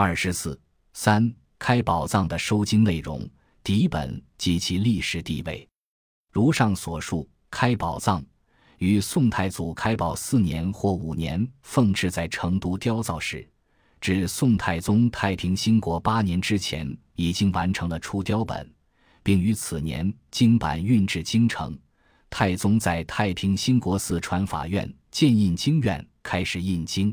二十四三开宝藏的收经内容、底本及其历史地位。如上所述，开宝藏于宋太祖开宝四年或五年奉制在成都雕造时，至宋太宗太平兴国八年之前已经完成了出雕本，并于此年经版运至京城。太宗在太平兴国寺传法院建印经院，开始印经。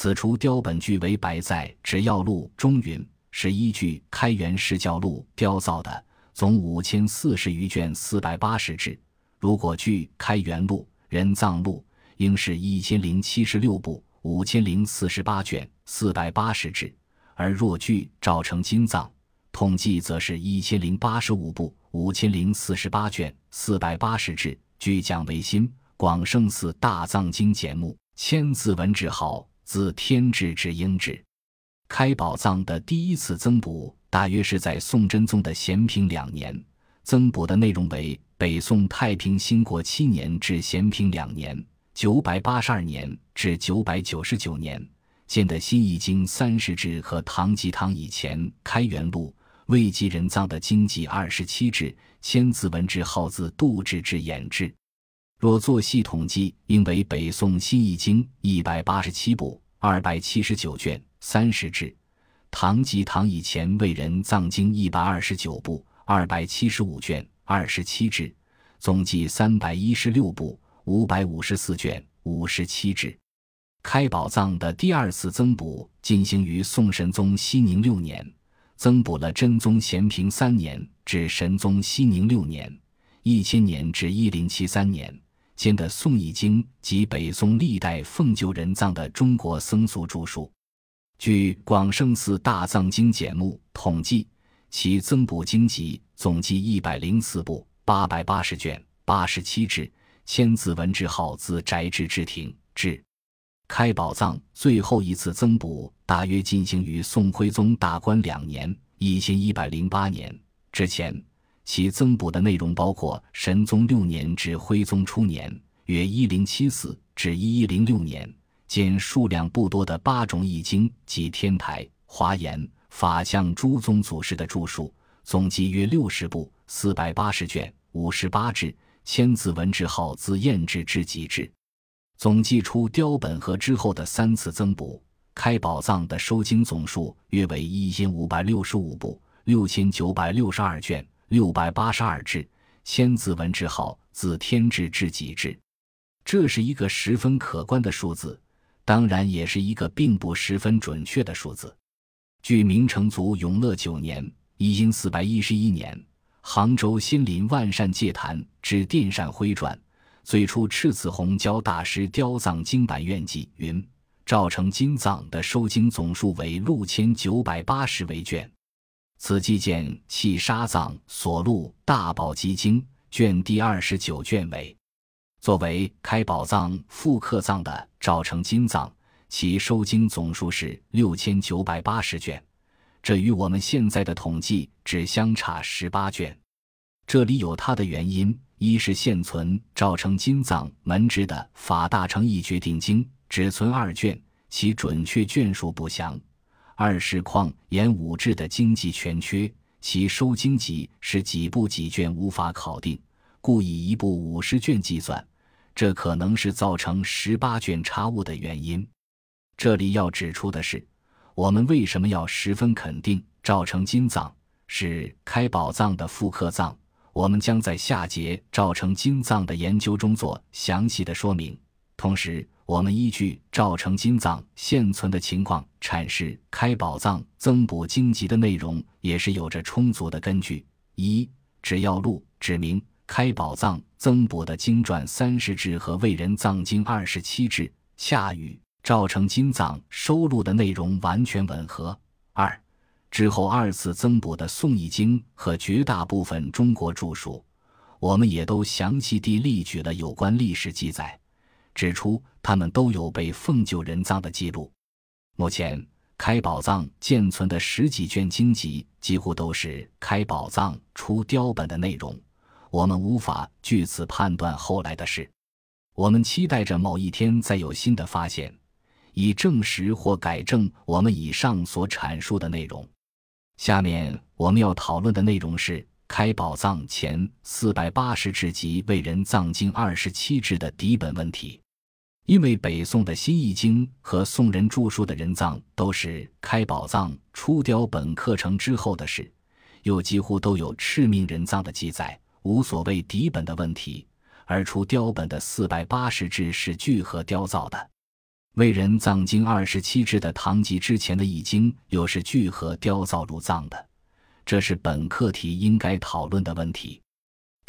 此处雕本据为摆在《只要录》中云，是依据《开元释教录》雕造的，总五千四十余卷，四百八十帙。如果据《开元录》《人藏录》，应是一千零七十六部，五千零四十八卷，四百八十帙；而若据《赵成金藏》统计，则是一千零八十五部。五千零四十八卷，四百八十帙。据蒋维新《广胜寺大藏经简目》，千字文字号自天智至英智。开宝藏的第一次增补，大约是在宋真宗的咸平两年。增补的内容为北宋太平兴国七年至咸平两年（九百八十二年至九百九十九年）建的新易经三十志和唐吉唐以前《开元录》。未及人藏的经济二十七志，千字文志号字杜制至演志。若做系统计，应为北宋新易经一百八十七部，二百七十九卷，三十帙；唐及唐以前为人藏经一百二十九部，二百七十五卷，二十七帙，总计三百一十六部，五百五十四卷，五十七帙。开宝藏的第二次增补进行于宋神宗熙宁六年。增补了真宗咸平三年至神宗熙宁六年（一千年至一零七三年）间的《宋义经》及北宋历代奉旧人藏的中国僧俗著述。据《广胜寺大藏经简目》统计，其增补经籍总计一百零四部，八百八十卷，八十七帙，千字文志号自宅至至亭至。开宝藏最后一次增补大约进行于宋徽宗大观两年（一千一百零八年）之前，其增补的内容包括神宗六年至徽宗初年（约一零七四至一一零六年）间数量不多的八种易经及天台、华严、法相诸宗祖师的著述，总计约六十部，四百八十卷，五十八帙，千字文字号自验制至极致。总计出雕本和之后的三次增补，开宝藏的收经总数约为一千五百六十五部，六千九百六十二卷，六百八十二帙，千字文之号自天智至己智。这是一个十分可观的数字，当然也是一个并不十分准确的数字。据明成祖永乐九年（一因四百一十一年），杭州新林万善戒坛之殿善徽传。最初，赤子红教大师雕藏经版院记云：赵成金藏的收经总数为六千九百八十为卷。此即见契沙藏所录大宝积经卷第二十九卷为。作为开宝藏复刻藏的赵成金藏，其收经总数是六千九百八十卷，这与我们现在的统计只相差十八卷。这里有它的原因。一是现存赵成金藏门支的《法大成一决定经》只存二卷，其准确卷数不详；二是况言武志的经籍全缺，其收经籍是几部几卷无法考定，故以一部五十卷计算，这可能是造成十八卷差误的原因。这里要指出的是，我们为什么要十分肯定赵成金藏是开宝藏的复刻藏？我们将在下节赵成金藏的研究中做详细的说明。同时，我们依据赵成金藏现存的情况阐释开宝藏增补经籍的内容，也是有着充足的根据。一，只要录指明开宝藏增补的经传三十志和为人藏经二十七志，恰与赵成金藏收录的内容完全吻合。二。之后二次增补的《宋义经》和绝大部分中国著述，我们也都详细地例举了有关历史记载，指出他们都有被奉救人葬的记录。目前开宝藏现存的十几卷经籍，几乎都是开宝藏出雕本的内容，我们无法据此判断后来的事。我们期待着某一天再有新的发现。以证实或改正我们以上所阐述的内容。下面我们要讨论的内容是开宝藏前四百八十至及为人藏经二十七制的底本问题。因为北宋的新易经和宋人著述的人藏都是开宝藏出雕本课程之后的事，又几乎都有敕命人藏的记载，无所谓底本的问题。而出雕本的四百八十制是聚合雕造的。为人藏经二十七制的唐籍之前的易经又是聚合雕造入藏的，这是本课题应该讨论的问题。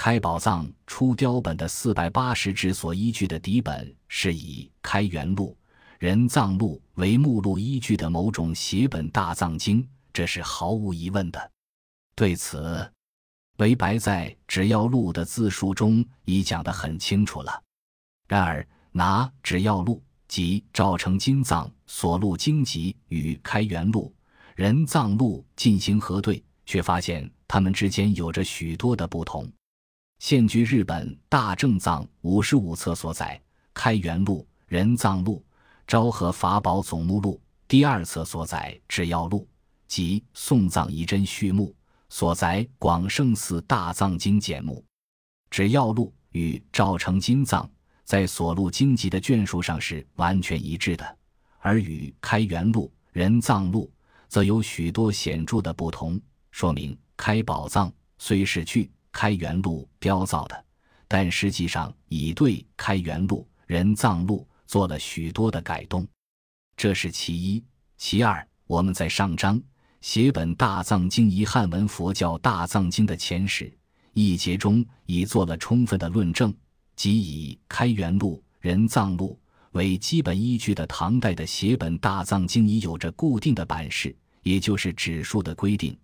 开宝藏出雕本的四百八十制所依据的底本是以《开元录》《人藏录》为目录依据的某种写本大藏经，这是毫无疑问的。对此，韦白在《只要录》的自述中已讲得很清楚了。然而，拿《只要录》。即赵成金藏所录经籍与《开元录》《人藏录》进行核对，却发现它们之间有着许多的不同。现据日本大正藏五十五册所载，《开元录》《人藏录》《昭和法宝总目录》第二册所载《制药录》及宋藏遗珍序目所载《广胜寺大藏经简目》，《制药录》与赵成金藏。在所录经籍的卷数上是完全一致的，而与《开元录》《人藏录》则有许多显著的不同，说明开宝藏虽是去《开元路》雕造的，但实际上已对《开元路》《人藏路》做了许多的改动，这是其一。其二，我们在上章写本大藏经一汉文佛教大藏经的前史一节中已做了充分的论证。即以《开元路》《人藏路》为基本依据的唐代的写本大藏经已有着固定的版式，也就是指数的规定，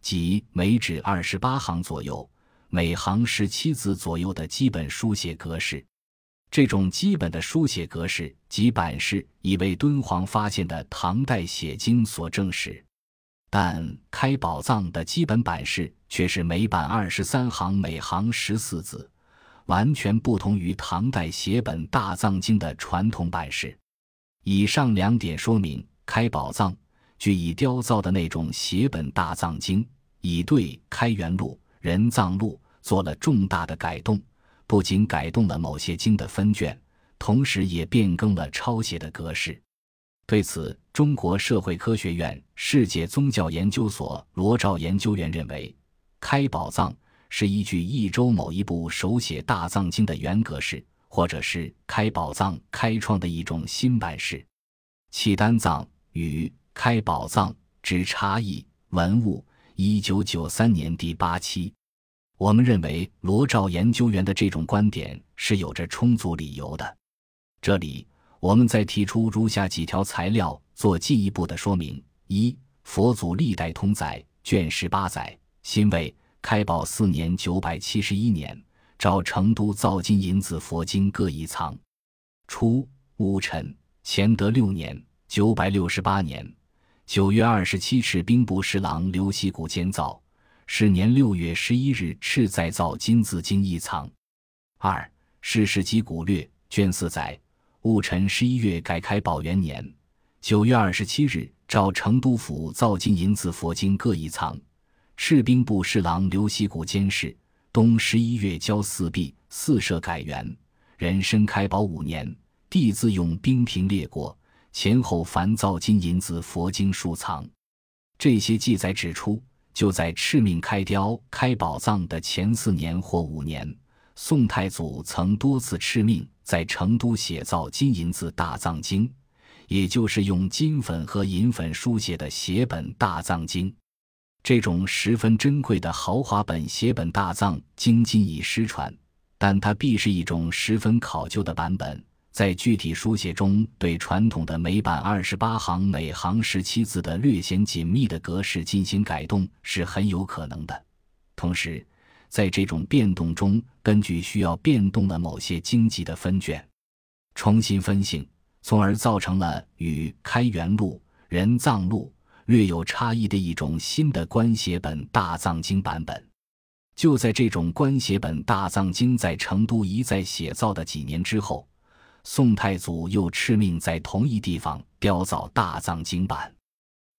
即每指二十八行左右，每行十七字左右的基本书写格式。这种基本的书写格式及版式已为敦煌发现的唐代写经所证实，但开宝藏的基本版式却是每版二十三行，每行十四字。完全不同于唐代写本大藏经的传统版式。以上两点说明，开宝藏据以雕造的那种写本大藏经，已对《开元录》《人藏录》做了重大的改动，不仅改动了某些经的分卷，同时也变更了抄写的格式。对此，中国社会科学院世界宗教研究所罗兆研究员认为，开宝藏。是依据一周某一部手写大藏经的原格式，或者是开宝藏开创的一种新版式。契丹藏与开宝藏之差异。文物，一九九三年第八期。我们认为罗兆研究员的这种观点是有着充足理由的。这里，我们再提出如下几条材料做进一步的说明：一、佛祖历代通载卷十八载，新魏。开宝四年（九百七十一年），照成都造金银子佛经各一藏。初，戊辰，乾德六年（九百六十八年）九月二十七，赤兵部侍郎刘希古监造。是年六月十一日，敕再造金字经一藏。二，《世事集古略》卷四载，戊辰十一月改开宝元年九月二十七日，照成都府造金银子佛经各一藏。士兵部侍郎刘希古监事，冬十一月交四壁四舍改元，人申开宝五年，帝自用兵平列国，前后凡造金银子佛经数藏。这些记载指出，就在敕命开雕开宝藏的前四年或五年，宋太祖曾多次敕命在成都写造金银字大藏经，也就是用金粉和银粉书写的写本大藏经。这种十分珍贵的豪华本写本大藏经今已失传，但它必是一种十分考究的版本。在具体书写中，对传统的每版二十八行、每行十七字的略显紧密的格式进行改动是很有可能的。同时，在这种变动中，根据需要变动了某些经籍的分卷，重新分性，从而造成了与《开元录》《人藏录》。略有差异的一种新的官写本大藏经版本。就在这种官写本大藏经在成都一再写造的几年之后，宋太祖又敕命在同一地方雕造大藏经版。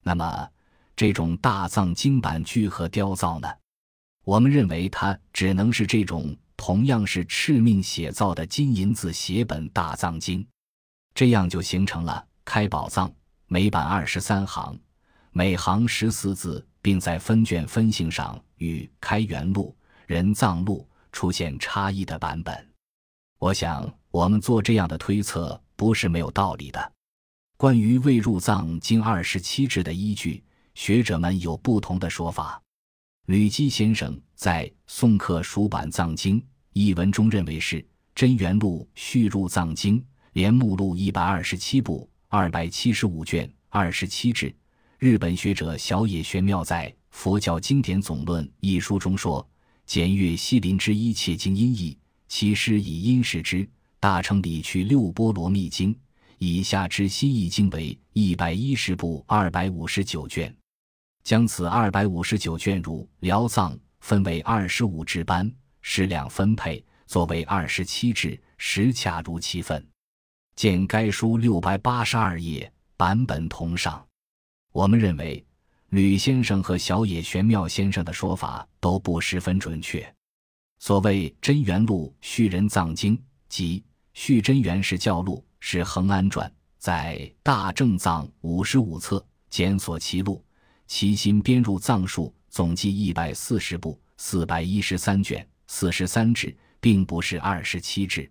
那么，这种大藏经版具何雕造呢？我们认为它只能是这种同样是敕命写造的金银字写本大藏经，这样就形成了开宝藏，每版二十三行，每行十四字，并在分卷分型上与开元录、人藏录出现差异的版本。我想，我们做这样的推测不是没有道理的。关于未入藏经二十七志的依据，学者们有不同的说法。吕基先生在《宋刻蜀版藏经》一文中认为是真元录续入藏经连目录一百二十七部二百七十五卷二十七志。日本学者小野玄妙在《佛教经典总论》一书中说：“简阅西林之一切经音译。”其师以音释之，大成理去六波罗蜜经，以下之新译经为一百一十部二百五十九卷，将此二百五十九卷如辽藏分为二十五支班，适量分配，作为二十七支，实恰如其分。见该书六百八十二页，版本同上。我们认为，吕先生和小野玄妙先生的说法都不十分准确。所谓真元录续人藏经即续真元是教录，是恒安传，在大正藏五十五册检索其录，其新编入藏书总计一百四十部，四百一十三卷，四十三志，并不是二十七志。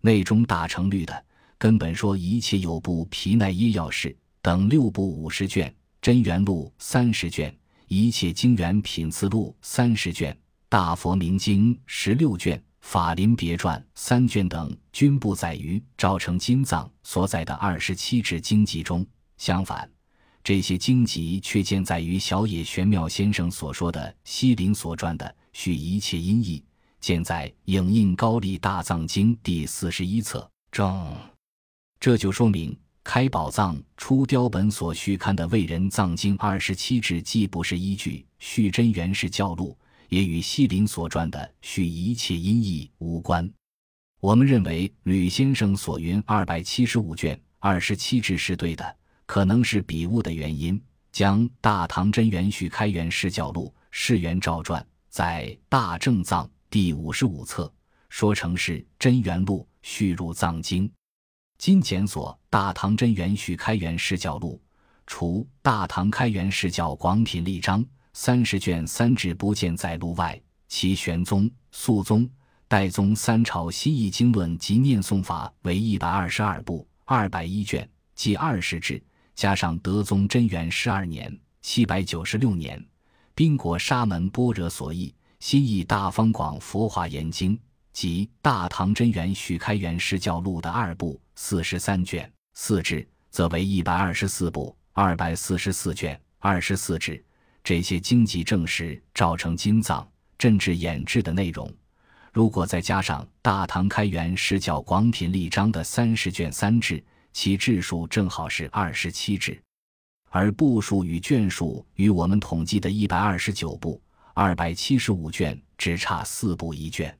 内中大成律的根本说一切有部皮奈耶要事等六部五十卷，真元录三十卷，一切经元品次录三十卷。大佛明经十六卷，法林别传三卷等，均不载于赵成金藏所载的二十七志经籍中。相反，这些经籍却见载于小野玄妙先生所说的西林所传的《续一切音译》，见在《影印高丽大藏经》第四十一册中。这就说明开宝藏出雕本所续刊的为人藏经二十七志，既不是依据续真元氏教录。也与西林所传的续一切音译无关。我们认为吕先生所云二百七十五卷二十七志是对的，可能是笔误的原因，将《大唐真元续开元释教录》释元照传在大正藏第五十五册说成是真元录续入藏经。今检索《大唐真元续开元释教录》，除《大唐开元释教广品例章》。三十卷三至不见在录外，其玄宗、肃宗、代宗三朝新译经论及念诵法为一百二十二部二百一卷，即二十志，加上德宗贞元十二年七百九十六年，宾国沙门般若所译新译大方广佛华严经及大唐真元续开元释教录的二部四十三卷四志，则为一百二十四部二百四十四卷二十四志。这些经籍证实赵成金藏镇治演制的内容，如果再加上《大唐开元释教广品例章》的三十卷三制，其志数正好是二十七制，而部数与卷数与我们统计的一百二十九部、二百七十五卷只差四部一卷。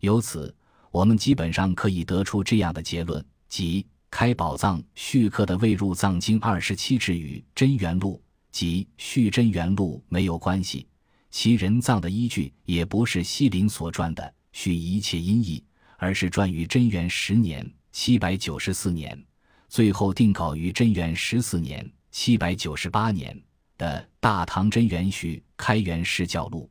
由此，我们基本上可以得出这样的结论：即开宝藏续刻的未入藏经二十七制与真元录。即续真元录没有关系，其人葬的依据也不是西林所传的续一切音译，而是传于贞元十年（七百九十四年），最后定稿于贞元十四年（七百九十八年）的《大唐真元序开元释教录》。